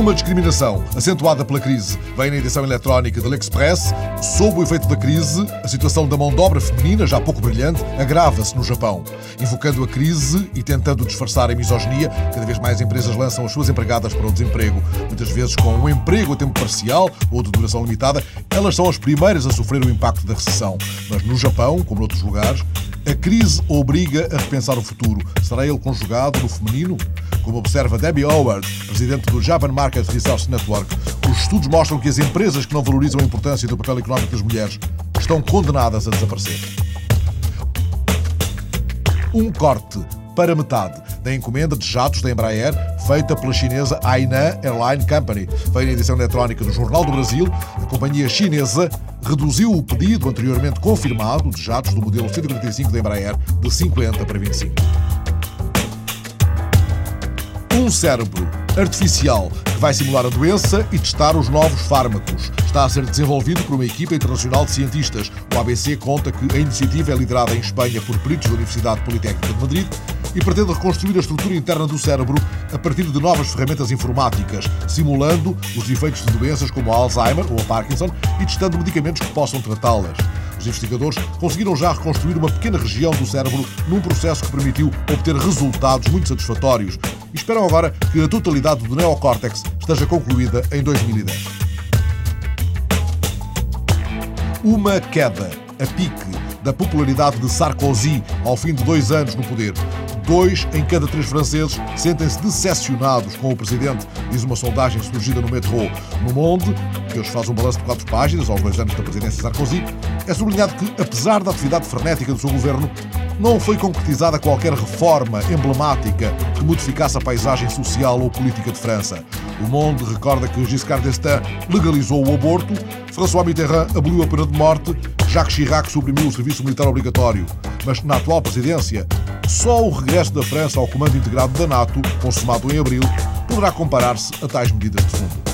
Uma discriminação acentuada pela crise vem na edição eletrónica de L'Express. Sob o efeito da crise, a situação da mão de obra feminina, já pouco brilhante, agrava-se no Japão. Invocando a crise e tentando disfarçar a misoginia, cada vez mais empresas lançam as suas empregadas para o desemprego. Muitas vezes com um emprego a tempo parcial ou de duração limitada, elas são as primeiras a sofrer o impacto da recessão. Mas no Japão, como noutros lugares, a crise obriga a repensar o futuro. Será ele conjugado no feminino? Como observa Debbie Howard, presidente do Japan Market Research Network, os estudos mostram que as empresas que não valorizam a importância do papel económico das mulheres estão condenadas a desaparecer. Um corte para metade da encomenda de jatos da Embraer feita pela chinesa Hainan Airline Company. Veio na edição eletrónica do Jornal do Brasil, a companhia chinesa reduziu o pedido anteriormente confirmado de jatos do modelo 145 da Embraer de 50 para 25. Um cérebro artificial que vai simular a doença e testar os novos fármacos. Está a ser desenvolvido por uma equipa internacional de cientistas. O ABC conta que a iniciativa é liderada em Espanha por peritos da Universidade Politécnica de Madrid e pretende reconstruir a estrutura interna do cérebro a partir de novas ferramentas informáticas, simulando os efeitos de doenças como a Alzheimer ou a Parkinson e testando medicamentos que possam tratá-las. Os investigadores conseguiram já reconstruir uma pequena região do cérebro num processo que permitiu obter resultados muito satisfatórios e esperam agora que a totalidade do neocórtex esteja concluída em 2010. Uma queda, a pique, da popularidade de Sarkozy ao fim de dois anos no poder. Dois em cada três franceses sentem-se decepcionados com o presidente, diz uma sondagem surgida no Metro. No Monde, que hoje faz um balanço de quatro páginas aos dois anos da presidência de Sarkozy, é sublinhado que, apesar da atividade frenética do seu governo, não foi concretizada qualquer reforma emblemática que modificasse a paisagem social ou política de França. O Monde recorda que Giscard d'Estaing legalizou o aborto, François Mitterrand aboliu a pena de morte, Jacques Chirac suprimiu o serviço militar obrigatório. Mas na atual presidência, só o regresso da França ao comando integrado da NATO, consumado em abril, poderá comparar-se a tais medidas de fundo.